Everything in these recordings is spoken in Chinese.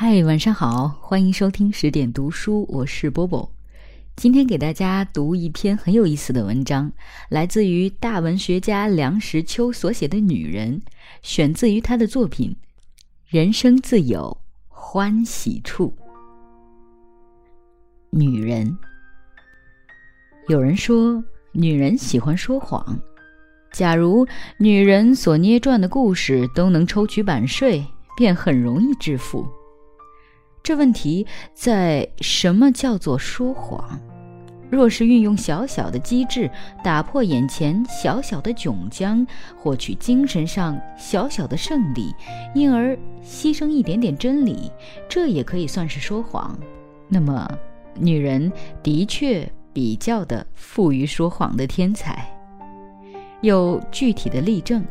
嗨，晚上好，欢迎收听十点读书，我是波波。今天给大家读一篇很有意思的文章，来自于大文学家梁实秋所写的《女人》，选自于他的作品《人生自有欢喜处》。女人，有人说，女人喜欢说谎。假如女人所捏撰的故事都能抽取版税，便很容易致富。这问题在什么叫做说谎？若是运用小小的机智，打破眼前小小的窘僵，获取精神上小小的胜利，因而牺牲一点点真理，这也可以算是说谎。那么，女人的确比较的富于说谎的天才。有具体的例证，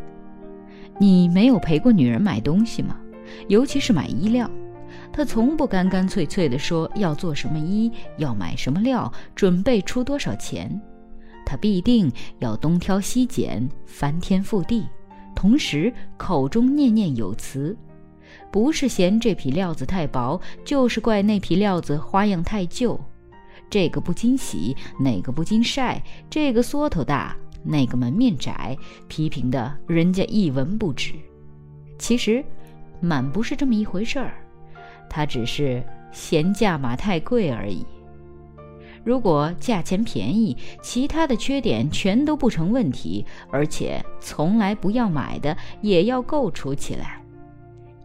你没有陪过女人买东西吗？尤其是买衣料。他从不干干脆脆地说要做什么衣，要买什么料，准备出多少钱。他必定要东挑西拣，翻天覆地，同时口中念念有词，不是嫌这匹料子太薄，就是怪那匹料子花样太旧。这个不经洗，哪个不经晒？这个缩头大，那个门面窄，批评的人家一文不值。其实，满不是这么一回事儿。他只是嫌价码太贵而已。如果价钱便宜，其他的缺点全都不成问题，而且从来不要买的也要构筑起来。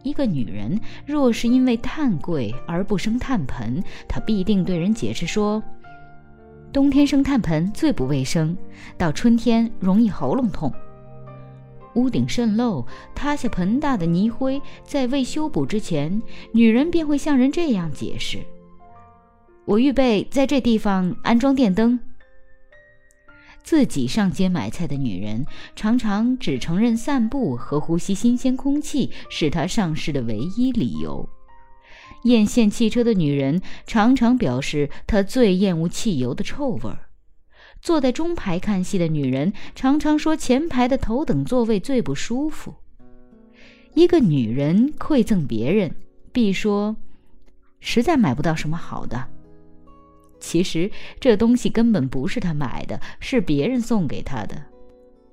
一个女人若是因为炭贵而不生炭盆，她必定对人解释说：冬天生炭盆最不卫生，到春天容易喉咙痛。屋顶渗漏，塌下盆大的泥灰，在未修补之前，女人便会向人这样解释：“我预备在这地方安装电灯。”自己上街买菜的女人，常常只承认散步和呼吸新鲜空气是她上市的唯一理由。艳羡汽车的女人，常常表示她最厌恶汽油的臭味儿。坐在中排看戏的女人常常说前排的头等座位最不舒服。一个女人馈赠别人，必说实在买不到什么好的。其实这东西根本不是她买的，是别人送给她的。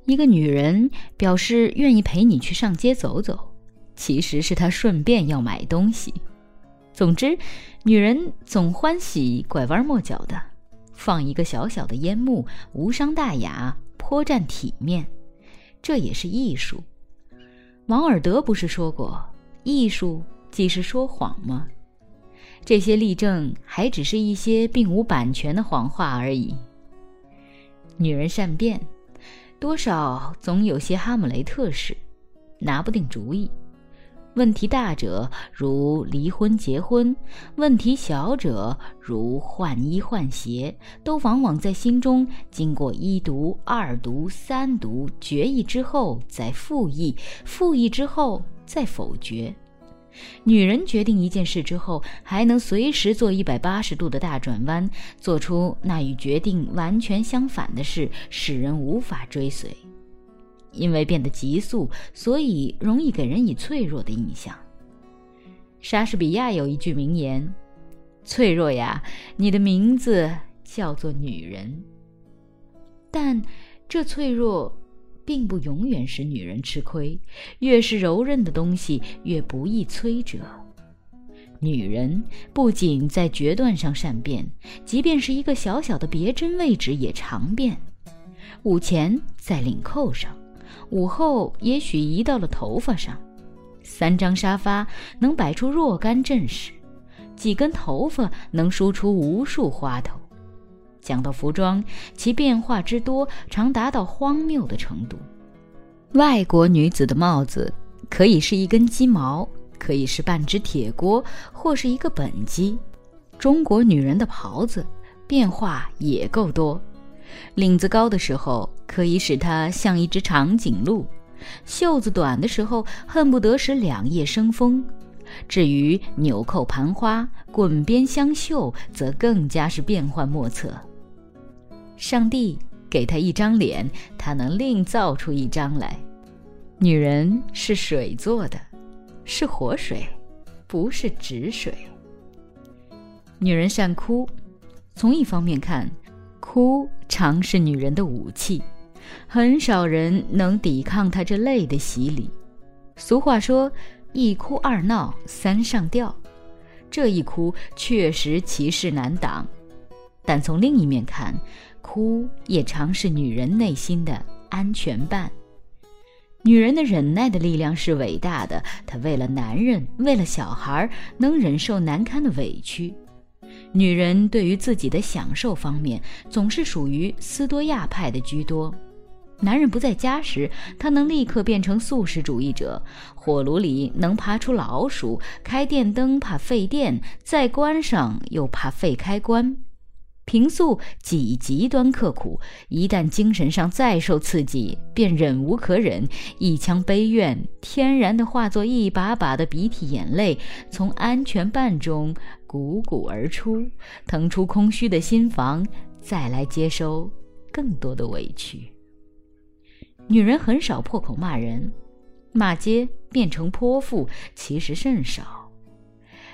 一个女人表示愿意陪你去上街走走，其实是她顺便要买东西。总之，女人总欢喜拐弯抹角的。放一个小小的烟幕，无伤大雅，颇占体面，这也是艺术。王尔德不是说过，艺术即是说谎吗？这些例证还只是一些并无版权的谎话而已。女人善变，多少总有些哈姆雷特式，拿不定主意。问题大者如离婚结婚，问题小者如换衣换鞋，都往往在心中经过一读、二读、三读决议之后再复议，复议之后再否决。女人决定一件事之后，还能随时做一百八十度的大转弯，做出那与决定完全相反的事，使人无法追随。因为变得急速，所以容易给人以脆弱的印象。莎士比亚有一句名言：“脆弱呀，你的名字叫做女人。”但这脆弱并不永远使女人吃亏。越是柔韧的东西，越不易摧折。女人不仅在决断上善变，即便是一个小小的别针位置也常变。午前在领扣上。午后也许移到了头发上，三张沙发能摆出若干阵势，几根头发能梳出无数花头。讲到服装，其变化之多，常达到荒谬的程度。外国女子的帽子可以是一根鸡毛，可以是半只铁锅，或是一个本鸡；中国女人的袍子变化也够多。领子高的时候，可以使它像一只长颈鹿；袖子短的时候，恨不得使两叶生风。至于纽扣盘花、滚边相绣，则更加是变幻莫测。上帝给她一张脸，她能另造出一张来。女人是水做的，是活水，不是止水。女人善哭，从一方面看，哭常是女人的武器，很少人能抵抗她这泪的洗礼。俗话说：“一哭二闹三上吊”，这一哭确实气势难挡。但从另一面看，哭也常是女人内心的安全伴。女人的忍耐的力量是伟大的，她为了男人，为了小孩，能忍受难堪的委屈。女人对于自己的享受方面，总是属于斯多亚派的居多。男人不在家时，她能立刻变成素食主义者。火炉里能爬出老鼠，开电灯怕费电，再关上又怕费开关。平素己极端刻苦，一旦精神上再受刺激，便忍无可忍，一腔悲怨天然地化作一把把的鼻涕眼泪，从安全瓣中汩汩而出，腾出空虚的心房，再来接收更多的委屈。女人很少破口骂人，骂街变成泼妇其实甚少，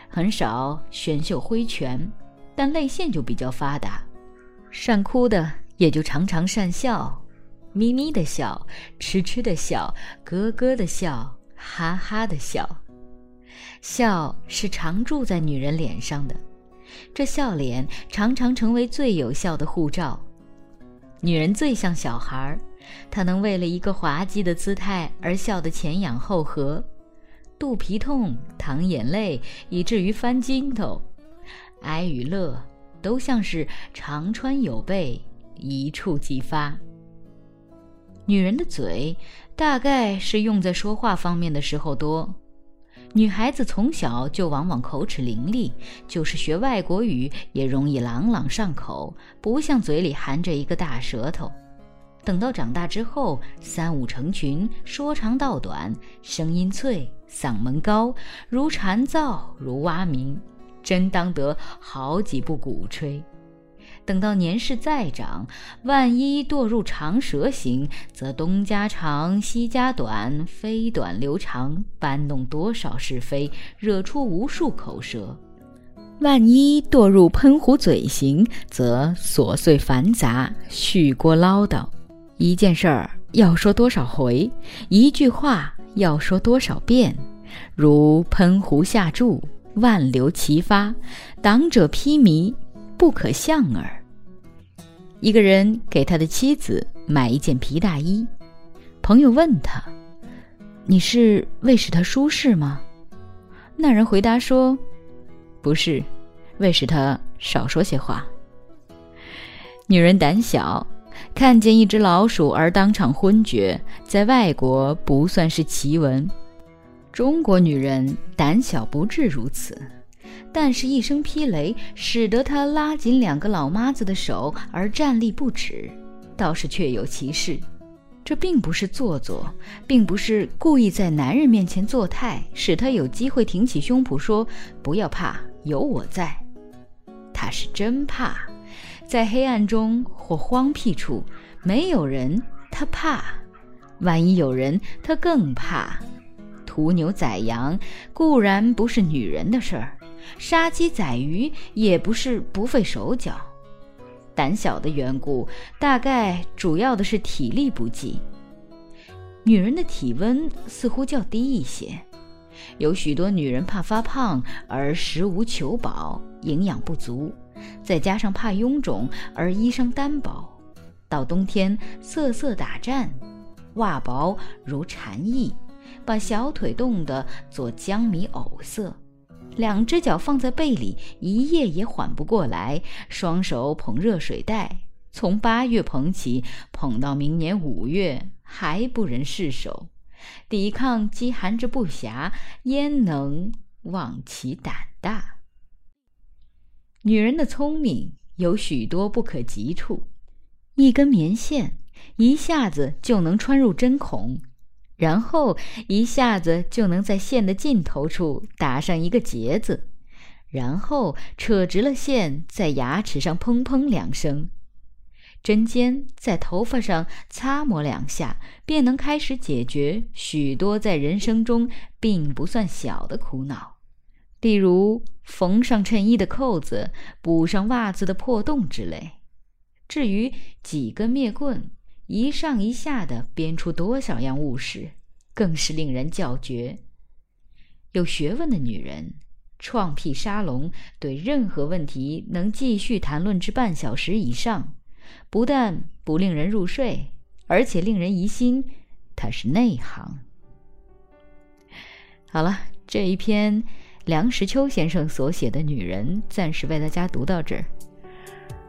很少选秀挥拳。但泪腺就比较发达，善哭的也就常常善笑，咪咪的笑，痴痴的笑，咯咯的笑，哈哈的笑。笑是常住在女人脸上的，这笑脸常常成为最有效的护照。女人最像小孩儿，她能为了一个滑稽的姿态而笑得前仰后合，肚皮痛，淌眼泪，以至于翻筋斗。哀与乐，都像是长川有备，一触即发。女人的嘴，大概是用在说话方面的时候多。女孩子从小就往往口齿伶俐，就是学外国语也容易朗朗上口，不像嘴里含着一个大舌头。等到长大之后，三五成群，说长道短，声音脆，嗓门高，如蝉噪，如蛙鸣。真当得好几部鼓吹。等到年事再长，万一堕入长舌行，则东家长西家短，飞短流长，搬弄多少是非，惹出无数口舌；万一堕入喷壶嘴型，则琐碎繁杂，续聒唠叨。一件事儿要说多少回，一句话要说多少遍，如喷壶下注。万流齐发，党者披靡，不可相耳。一个人给他的妻子买一件皮大衣，朋友问他：“你是为使他舒适吗？”那人回答说：“不是，为使他少说些话。”女人胆小，看见一只老鼠而当场昏厥，在外国不算是奇闻。中国女人胆小不至如此，但是，一声劈雷使得她拉紧两个老妈子的手而站立不止，倒是确有其事。这并不是做作，并不是故意在男人面前作态，使他有机会挺起胸脯说“不要怕，有我在”。他是真怕，在黑暗中或荒僻处没有人，他怕；万一有人，他更怕。屠牛宰羊固然不是女人的事儿，杀鸡宰鱼也不是不费手脚。胆小的缘故，大概主要的是体力不济。女人的体温似乎较低一些，有许多女人怕发胖而食无求饱，营养不足，再加上怕臃肿而衣裳单薄，到冬天瑟瑟打颤，袜薄如蝉翼。把小腿冻得做江米藕色，两只脚放在被里，一夜也缓不过来。双手捧热水袋，从八月捧起，捧到明年五月，还不忍释手。抵抗饥寒之不暇，焉能忘其胆大？女人的聪明有许多不可及处，一根棉线一下子就能穿入针孔。然后一下子就能在线的尽头处打上一个结子，然后扯直了线，在牙齿上砰砰两声，针尖在头发上擦磨两下，便能开始解决许多在人生中并不算小的苦恼。例如缝上衬衣的扣子、补上袜子的破洞之类。至于几根灭棍，一上一下的编出多少样物事，更是令人叫绝。有学问的女人创辟沙龙，对任何问题能继续谈论至半小时以上，不但不令人入睡，而且令人疑心她是内行。好了，这一篇梁实秋先生所写的女人，暂时为大家读到这儿。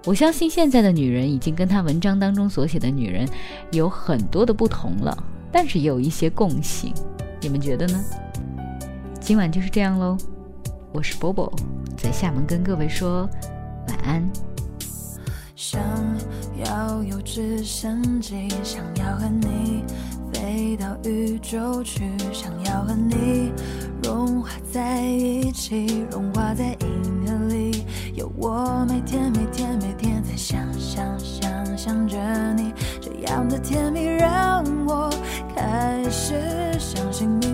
我相信现在的女人已经跟他文章当中所写的女人有很多的不同了，但是也有一些共性，你们觉得呢？今晚就是这样喽，我是波波，在厦门跟各位说晚安。想要有直升机，想要和你飞到宇宙去，想要和你融化在一起，融化在银河里。有我每天每天每天在想想想想着你，这样的甜蜜让我开始相信命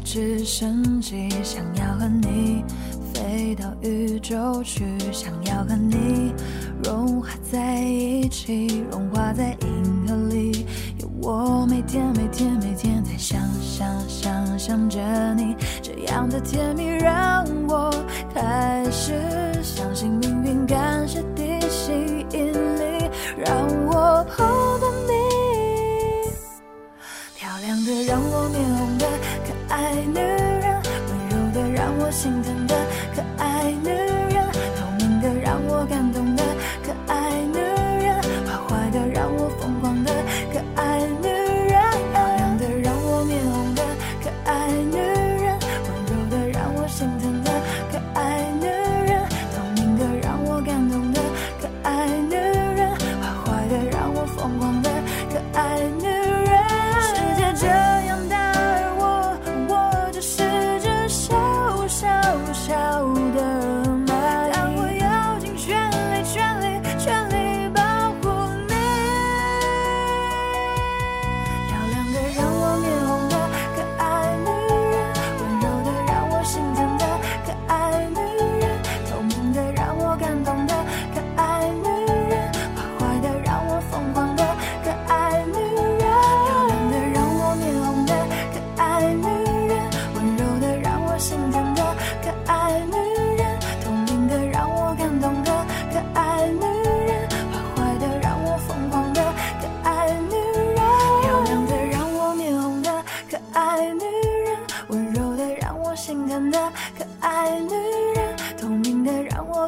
直升机，想要和你飞到宇宙去，想要和你融化在一起，融化在银河里。有我每天每天每天在想想想想着你，这样的甜蜜让我开始相信命运，感谢地心引力，让我碰到你。漂亮的让我面红心疼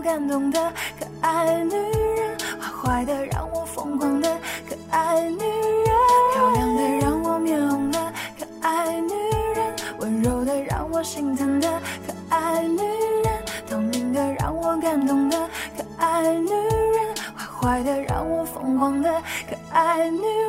感动的可爱女人，坏坏的让我疯狂的可爱女人。漂亮的让我面红的可爱女人，温柔的让我心疼的可爱女人，透明的让我感动的可爱女人，坏坏的让我疯狂的可爱女人。